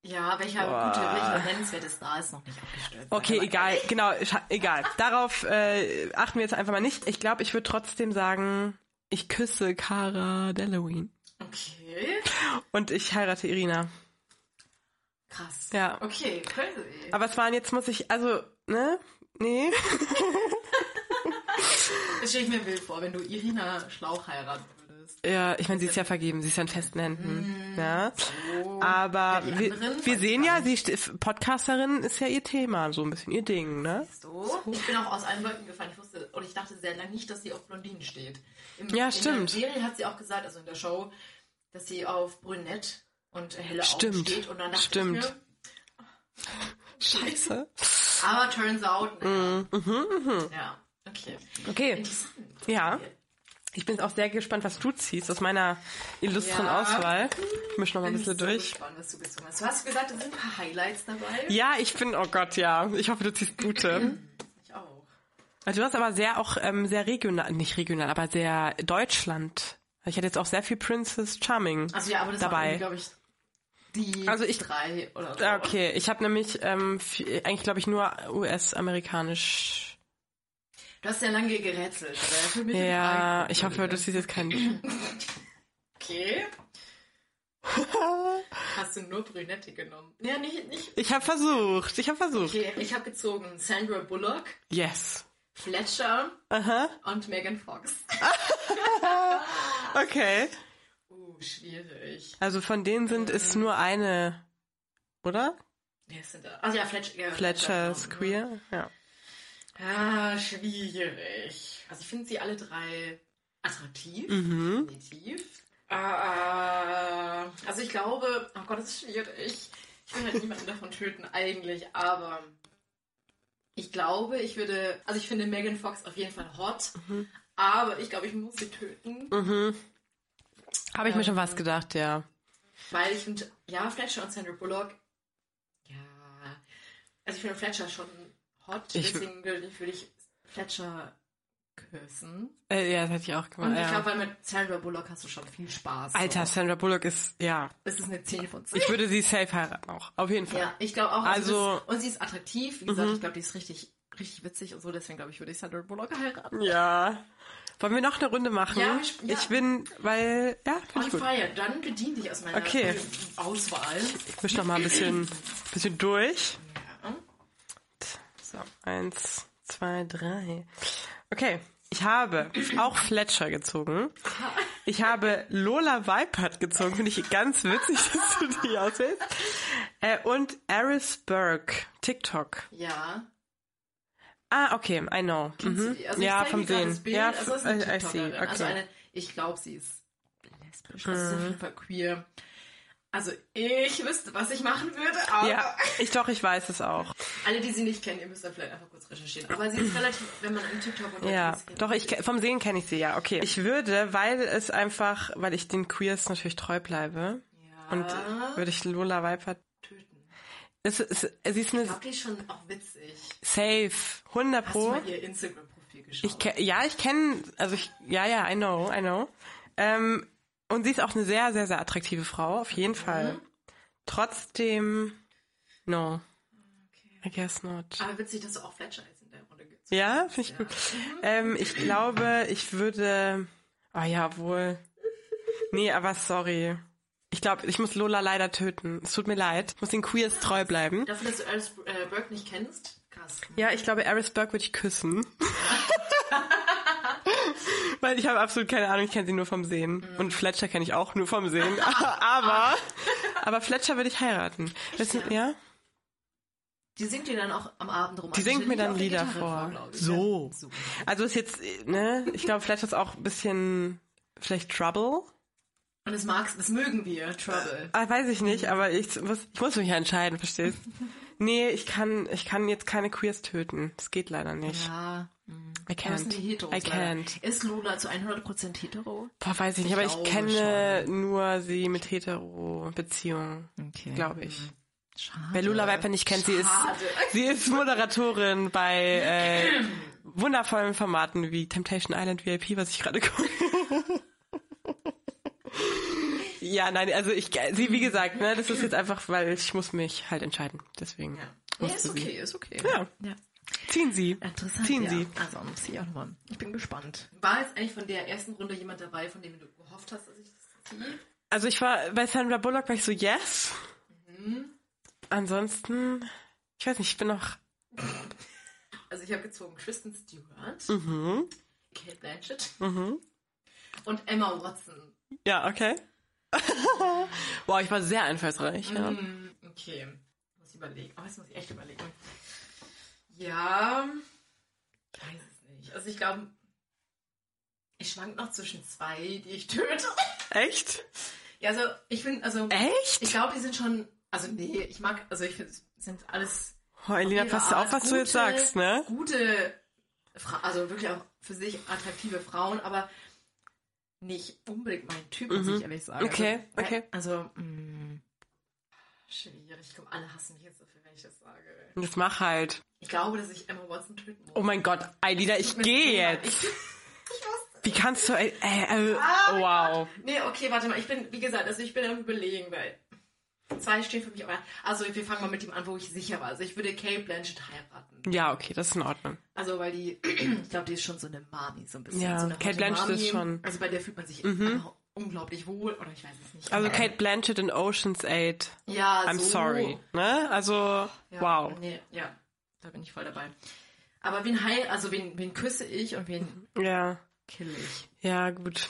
Ja, welcher Boah. gute, welcher nennenswerte Star ist noch nicht abgestürzt? Okay, egal, genau, egal. Darauf äh, achten wir jetzt einfach mal nicht. Ich glaube, ich würde trotzdem sagen, ich küsse Cara Delevingne Okay, und ich heirate Irina. krass. Ja. Okay, crazy. Aber es waren jetzt muss ich, also, ne? Nee. Das stelle ich mir wild vor, wenn du Irina Schlauch heiraten würdest. Ja, ich meine, sie ist ja vergeben, sie ist ja in festen Händen. Ja. Aber Ja, wir, wir sehen ja, sie st- Podcasterin ist ja ihr Thema, so ein bisschen ihr Ding, ne? So, ich bin auch aus allen Wolken gefallen. Ich wusste, und ich dachte sehr lange nicht, dass sie auf Blondinen steht. Im, Ja, in stimmt. der Serie hat sie auch gesagt, also in der Show, dass sie auf brünett und helle Augen steht. Und dann dachte stimmt. ich mir, Scheiße. aber turns out, naja. Mhm, Ja, okay. Okay. Ja. Ich bin auch sehr gespannt, was du ziehst aus meiner illustren Ja. Auswahl. Ich misch noch mal ein bisschen so durch. gespannt, was du gezogen hast. Du hast gesagt, es sind ein paar Highlights dabei. Ja, ich bin, oh Gott, ja. Ich hoffe, du ziehst gute. Ich auch. Also du hast aber sehr auch ähm, sehr regional, nicht regional, aber sehr Deutschland. Ich hatte jetzt auch sehr viel Princess Charming Also ja, aber das dabei. glaube ich, die Also ich- drei oder so. Ah, Okay, ich habe nämlich ähm, viel- eigentlich glaube ich nur US-amerikanisch. Du hast ja lange gerätselt. Aber für mich die Ja, ich hoffe, du siehst jetzt keinen. Okay. Hast du nur Brünette genommen? Ja, nicht, nicht. Ich habe versucht, ich habe versucht. Okay, ich habe gezogen Sandra Bullock, Yes. Fletcher Aha. und Megan Fox. Okay. Uh, schwierig. Also von denen sind es nur eine, oder? Wer ist denn da? Also ja, Fletcher. Ja, Fletcher ist queer. Ja. Ah, schwierig. Also ich finde sie alle drei attraktiv, Mhm. definitiv. Ah, also ich glaube, oh Gott, das ist schwierig. Ich will halt niemanden davon töten eigentlich, aber ich glaube, ich würde, also ich finde Megan Fox auf jeden Fall hot, Mhm. aber ich glaube, ich muss sie töten, Habe ich mir schon was gedacht, ja. weil ich finde, ja, Fletcher und Sandra Bullock, ja, also ich finde Fletcher schon hot, Ich- deswegen würde ich, würde ich Fletcher küssen. Äh, ja, das hätte ich auch gemacht. Und ich ja. glaube, weil mit Sandra Bullock hast du schon viel Spaß. Alter, So. Sandra Bullock ist, ja. Das ist eine 10 von 10. Ich würde sie safe heiraten auch. Auf jeden Fall. ja, ich glaube auch. Also- Also, das, und sie ist attraktiv. Wie gesagt, ich glaube, die ist richtig, richtig witzig und so. Deswegen glaube ich, würde ich Sandra Bullock heiraten. Ja. Wollen wir noch eine Runde machen? Ja, sp- ja. Ich bin, weil, ja, On ich gut. fire. Dann bedien dich aus meiner Okay. Auswahl. Ich misch noch mal ein bisschen, bisschen durch. So, eins, zwei, drei. Okay, ich habe auch Fletcher gezogen. Ich habe Lola Weipert gezogen. Finde ich ganz witzig, dass du die auswählst. Äh, und Aris Burke, TikTok. Ja. Ah, okay, I know. Mhm. Also ja, vom Sehen. Ja, also das ist eine I, see. TikTokerin. Okay. Also eine, ich glaube, sie ist lesbisch. Also sie ist auf jeden Fall queer. Also ich wüsste, was ich machen würde, aber ja, ich doch, ich weiß es auch. alle, die sie nicht kennen, ihr müsst da vielleicht einfach kurz recherchieren. Aber sie ist relativ, wenn man im TikTok unterwegs Ja, doch, ich vom Sehen kenne ich sie, ja, okay. Ich würde, weil es einfach, weil ich den Queers natürlich treu bleibe, ja, und würde ich Lola Weipert töten. Es, es, sie ist Ich eine glaube, die ist schon auch witzig. Safe, 100 Hast du Pro. mal ihr Instagram-Profil geschaut? Ich ja, ich kenne, also ich, ja, ja, I know, I know. Ähm, und sie ist auch eine sehr, sehr, sehr attraktive Frau, auf jeden Fall. Trotzdem, no, I guess not. aber witzig, dass du auch Fletcher jetzt in der Runde gibst. Ja, finde ich gut. Ähm, ich glaube, ich würde, ah ja, wohl. Nee, aber sorry. Ich glaube, ich muss Lola leider töten. Es tut mir leid. Ich muss den Queers treu bleiben. Dafür, dass du Alice äh, Burke nicht kennst? Krass. Ja, ich glaube, Aris Burke würde ich küssen. Weil ich habe absolut keine Ahnung, ich kenne sie nur vom Sehen. Und Fletcher kenne ich auch nur vom Sehen. aber, aber Fletcher würde ich heiraten. Wissen, ja? Die singt dir dann auch am Abend rum. Die singt mir dann Lieder vor. ich. So. Ja. Also ist jetzt, ne? Ich glaube, Fletcher ist auch ein bisschen, vielleicht Trouble. Und das magst, das mögen wir, Trouble. Ah, weiß ich nicht, aber ich muss, ich muss mich ja entscheiden, verstehst? Nee, ich kann, ich kann jetzt keine Queers töten. Das geht leider nicht. Ja. I Da müssen can't. Heteros I can't. Ist Lola zu 100% hetero? Boah, weiß ich nicht, Ich aber ich kenne nur sie mit Hetero-Beziehungen, Okay. glaube ich. Schade. Wer Lula Viper nicht kennt, sie ist, sie ist Moderatorin bei äh, wundervollen Formaten wie Temptation Island VIP, was ich gerade gucke. ja, nein, also ich, sie, wie gesagt, ne, das ist jetzt einfach, weil ich muss mich halt entscheiden. Deswegen. Ja. Musste ist sie. okay, ist okay. Ja. ja. Ziehen Sie. Interessant. Ziehen ja. Sie. Also muss ich auch nochmal. Ich bin gespannt. War jetzt eigentlich von der ersten Runde jemand dabei, von dem du gehofft hast, dass ich das ziehe? Also ich war bei Sandra Bullock war ich so yes. Mhm. Ansonsten, ich weiß nicht, ich bin noch. Also ich habe gezogen Kristen Stewart, Mhm. Kate Blanchett Mhm. und Emma Watson. Ja, okay. wow, ich war sehr einfallsreich. Ja. Hm, okay. Muss ich überlegen. Oh, jetzt muss ich echt überlegen. Ja. Ich weiß es nicht. Also ich glaube, ich schwank noch zwischen zwei, die ich töte. Echt? Ja, also ich finde, also Echt? ich glaube, die sind schon, also nee, ich mag, also ich finde, es sind alles Oh, Elina, pass auf, was du jetzt gute- sagst, ne? Gute, also wirklich auch für sich attraktive Frauen, aber nicht unbedingt mein Typ, muss ich ehrlich sagen. Mhm. Okay, also, okay. Also, mh, schwierig. Ich glaube, alle hassen mich jetzt dafür, ich das sage. Jetzt mach halt. Ich glaube, dass ich Emma Watson töten muss. Oh mein Gott, Elina, ich gehe jetzt. Ich, Wie kannst du, äh, äh, Ah, oh, wow. Nee, okay, warte mal. Ich bin, wie gesagt, also ich bin am überlegen, weil zwei stehen für mich. Aber, also wir fangen mal mit dem an, wo ich sicher war. Also ich würde Kate Blanchett heiraten. Ja, okay, das ist in Ordnung. Also weil die, ich glaube, die ist schon so eine Mami, so ein bisschen. Ja, so harte Blanchett Mami. ist schon- Also bei der fühlt man sich einfach unglaublich wohl. Oder ich weiß es nicht. Also Kate Blanchett in Ocean's 8. ja, I'm so. sorry. Ne? Also, Ja, wow. Nee, ja, da bin ich voll dabei. Aber wen heil, also wen, wen küsse ich und wen Ja, kill ich? ja, gut.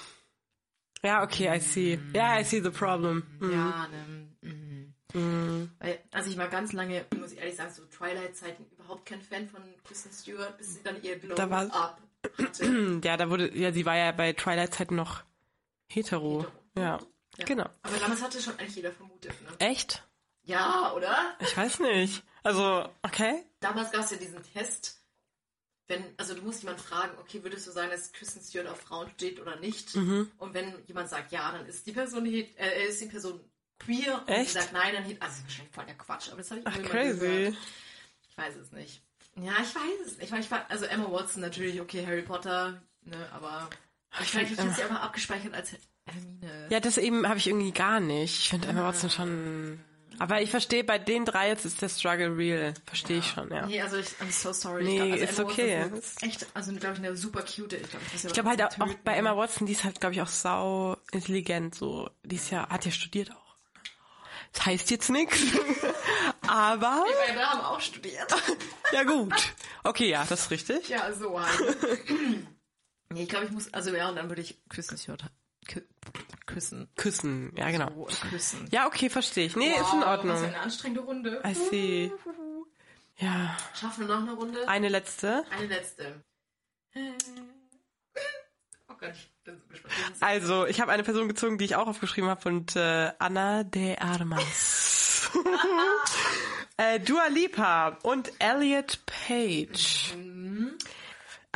Ja, okay, I see. Ja, I see the problem. Mhm. Ja, ne, mhm. Weil, also ich war ganz lange, muss ich ehrlich sagen, so Twilight-Zeiten überhaupt kein Fan von Kristen Stewart, bis sie dann ihr Glow Da war- Up hatte. Ja, da wurde, ja, sie war ja bei Twilight Zeiten noch hetero. Hetero. Ja. Ja. Genau. Aber damals hatte schon eigentlich jeder vermutet, ne? Echt? Ja, oder? Ich weiß nicht. Also, okay. Damals gab es ja diesen Test, wenn, also du musst jemand fragen, okay, würdest du sagen, dass Kristen Stewart auf Frauen steht oder nicht? Mhm. Und wenn jemand sagt ja, dann ist die Person äh, ist die Person queer und Echt? sagt nein, dann also das ist wahrscheinlich voll der Quatsch, aber das habe ich Ach, crazy. gehört. Ich weiß es nicht. Ja, ich weiß es nicht. weil Ich war, also Emma Watson natürlich, okay, Harry Potter, ne, aber ich, find, ich, hätte sie aber abgespeichert als Hermine. Ja, das eben habe ich irgendwie gar nicht. Ich finde Emma Watson schon. Aber ich verstehe, bei den drei jetzt ist der Struggle real. Verstehe ich schon, ja. Nee, also ich, I'm so sorry. Nee, glaub, also ist Emma okay. Ist echt, also glaube ich, eine super cute. Ich glaube, ich, glaube halt auch, auch bei Emma Watson, die ist halt, glaube ich, auch sau intelligent. So, die ist ja, hat ja studiert auch. Das heißt jetzt nichts. Aber, Wir haben auch studiert. ja gut. Okay, ja, das ist richtig. Ja, so halt. nee, ich glaube, ich muss, also ja, und dann würde ich Stewart kü küssen. Küssen, ja genau. Oh, küssen. Ja, okay, verstehe ich. Nee, ist in Wow, Was für Ordnung. eine anstrengende Runde. I see. Ja, Schaffen wir noch eine Runde? eine letzte. Eine letzte. Oh Gott, ich bin so gespannt. Also, ich habe eine Person gezogen, die ich auch aufgeschrieben habe und äh, Anna de Armas. äh, Dua Lipa und Elliot Page.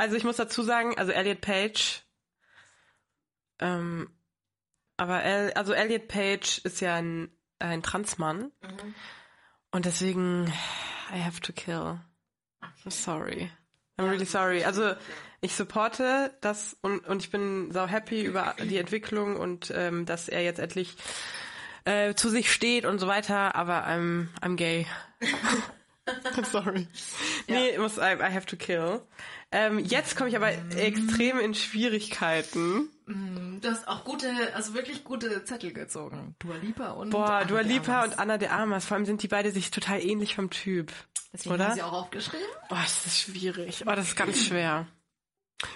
Also ich muss dazu sagen, also Elliot Page, ähm, aber El, also Elliot Page ist ja ein, ein Transmann und deswegen I have to kill. I'm sorry. I'm really sorry. Also ich supporte das und, und ich bin sau happy über die Entwicklung und ähm, dass er jetzt endlich äh, zu sich steht und so weiter, aber I'm, I'm gay. I'm sorry. Nee, muss, I, I have to kill. Ähm, jetzt komme ich aber extrem in Schwierigkeiten. Du hast auch gute, also wirklich gute Zettel gezogen. Dua Lipa und Boah, Anna Dua Lipa und Anna de Armas, vor allem sind die beide sich total ähnlich vom Typ. Deswegen oder? haben sie auch aufgeschrieben. Oh, das ist schwierig. Oh, das ist ganz schwer.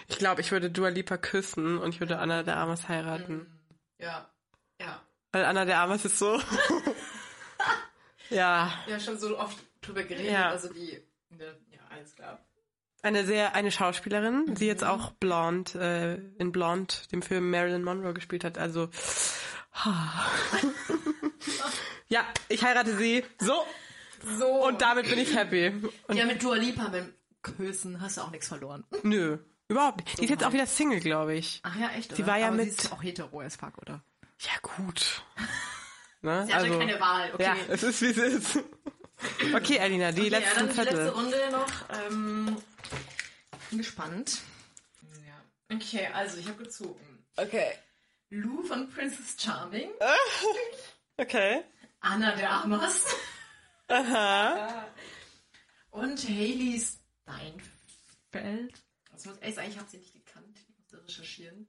Ich glaube, ich würde Dua Lipa küssen und ich würde Anna de Armas heiraten. Ja. Ja. Weil Anna de Armas ist so. ja. Ja, schon so oft drüber geredet. Ja. Also die, ne, ja, alles klar. Eine sehr, eine Schauspielerin, die jetzt auch Blonde, äh, in Blonde, dem Film Marilyn Monroe gespielt hat. Also, ja, ich heirate sie. So. So. Und damit bin ich happy. Und ja, mit Dua Lipa beim Küssen hast du auch nichts verloren. nö, überhaupt nicht. Die ist jetzt auch wieder Single, glaube ich. Ach ja, echt, Sie oder? war ja Aber mit- Sie ist auch hetero as fuck, oder? Ja, gut. Ne? Sie hatte keine Wahl, okay. Ja, es ist wie es ist. Okay, Elina, die Okay, ja, letzten dann die letzte Runde noch. Ähm, bin gespannt. Ja. Okay, also ich habe gezogen. Okay. Lou von Princess Charming. Okay. Anna de Armas. Aha. Und Hailey Steinfeld. Das muss ehrlich sagen, ich habe sie nicht gekannt. Ich musste recherchieren.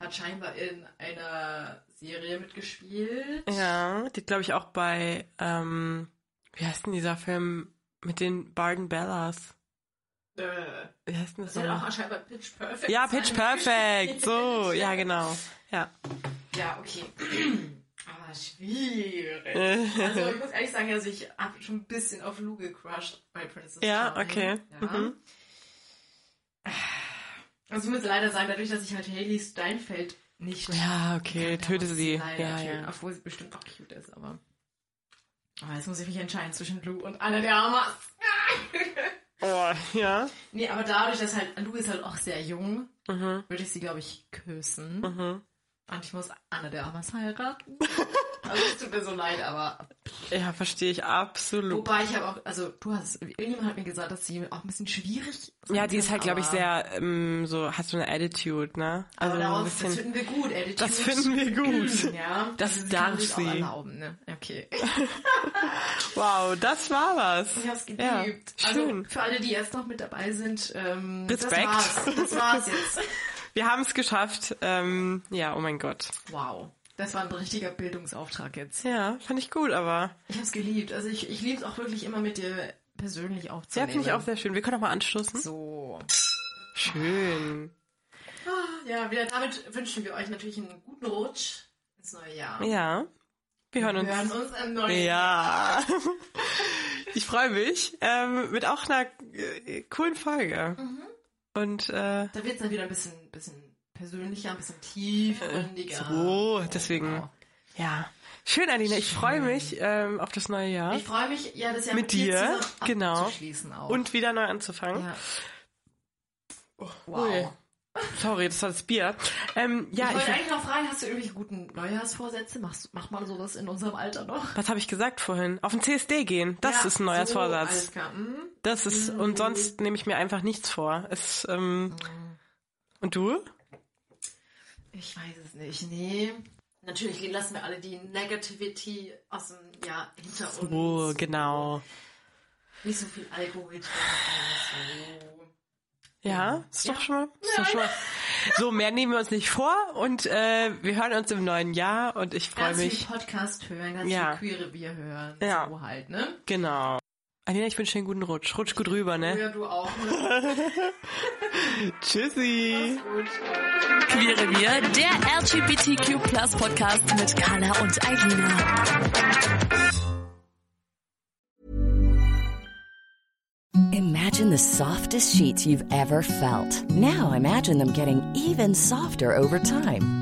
Hat scheinbar in einer Serie mitgespielt. Ja, die glaube ich auch bei, ähm, wie heißt denn dieser Film mit den Barden Bellas? Äh, Wie heißt denn das? soll auch scheinbar Pitch Perfect Ja, sein. Pitch Perfect. So, ja, genau. Ja. Ja, okay. Aber schwierig. Also ich muss ehrlich sagen, also ich habe schon ein bisschen auf Lou gecrushed bei Princess Ja, Charming. okay. Ja. Mhm. Also ich muss leider sagen, dadurch, dass ich halt Haley Steinfeld nicht. Ja, okay, töte sie. leider Ja, töten, ja. Obwohl sie bestimmt auch cute ist, aber. Aber jetzt muss ich mich entscheiden zwischen Lou und Anna de Armas. Oh, ja. Nee, aber dadurch, dass halt, Lou ist halt auch sehr jung, Mhm. würde ich sie, glaube ich, küssen. Und ich muss Anna de Armas heiraten. also es tut mir so leid, aber. Ja, verstehe ich absolut. Wobei ich habe auch, also du hast, irgendjemand hat mir gesagt, dass sie auch ein bisschen schwierig sein Ja, die ist halt, glaube ich, sehr, ähm, so, hat so eine Attitude, ne? Also Aber ein darauf, das bisschen. finden wir gut, Attitude. Das finden wir gut. Ja, Das also darf sie. Auch erlauben, ne? Okay. Wow, das war was. Ich hab's geliebt. Ja, Also schön. für alle, die jetzt noch mit dabei sind, ähm, Respekt. das war's. Das war's jetzt. Wir haben es geschafft. Ähm, ja, oh mein Gott. Wow. Das war ein richtiger Bildungsauftrag jetzt. Ja, fand ich gut, aber. Ich hab's geliebt. Also ich, ich liebe es auch wirklich immer mit dir persönlich Ja, aufzunehmen. finde ich auch sehr schön. Wir können auch mal anstoßen. So. Schön. Ja, wieder damit wünschen wir euch natürlich einen guten Rutsch ins neue Jahr. Ja. Wir hören uns. Wir hören uns im neuen Ja. Jahr. Ich freue mich. Ähm, mit auch einer äh, coolen Folge. Mhm. Und äh, Da wird's dann wieder ein bisschen, bisschen persönlicher, ein bisschen tiefgründiger. so, deswegen. Genau. Ja. Schön, Alina. Ich freue mich ähm, auf das neue Jahr. Ich freue mich, ja, das Jahr Mit dir, zusammen genau. auch. Und wieder neu anzufangen. ja. Ui. Wow. Sorry, das war das Bier. Ähm, ja, ich ich, wollte eigentlich noch fragen, hast du irgendwelche guten Neujahrsvorsätze? Machst, macht man sowas in unserem Alter noch? was habe ich gesagt vorhin? Auf den CSD gehen. Das Ja, ist ein neuer so, Vorsatz. Alles klar. Hm? Das ist und sonst nehme ich mir einfach nichts vor. Es, ähm, und du? Ich weiß es nicht, nee. Natürlich lassen wir alle die Negativity aus dem Jahr hinter uns. Oh, genau. Nicht so viel Alkohol trinken. So. Ja, ist doch schon mal. Ist doch schon mal. So, mehr nehmen wir uns nicht vor und äh, wir hören uns im neuen Jahr und ich freue Ganz mich. viel Podcast hören, ganz Ja. viel Queere Bier hören. Ja. So halt, ne? Genau. Alina, ich wünsche dir einen guten Rutsch. Rutsch gut rüber, ne? Ja, du auch. Ne? Tschüssi. Gut. Queere Wir, der LGBTQ Podcast mit Carla und Eilina. Imagine the softest sheets you've ever felt. Now imagine them getting even softer over time.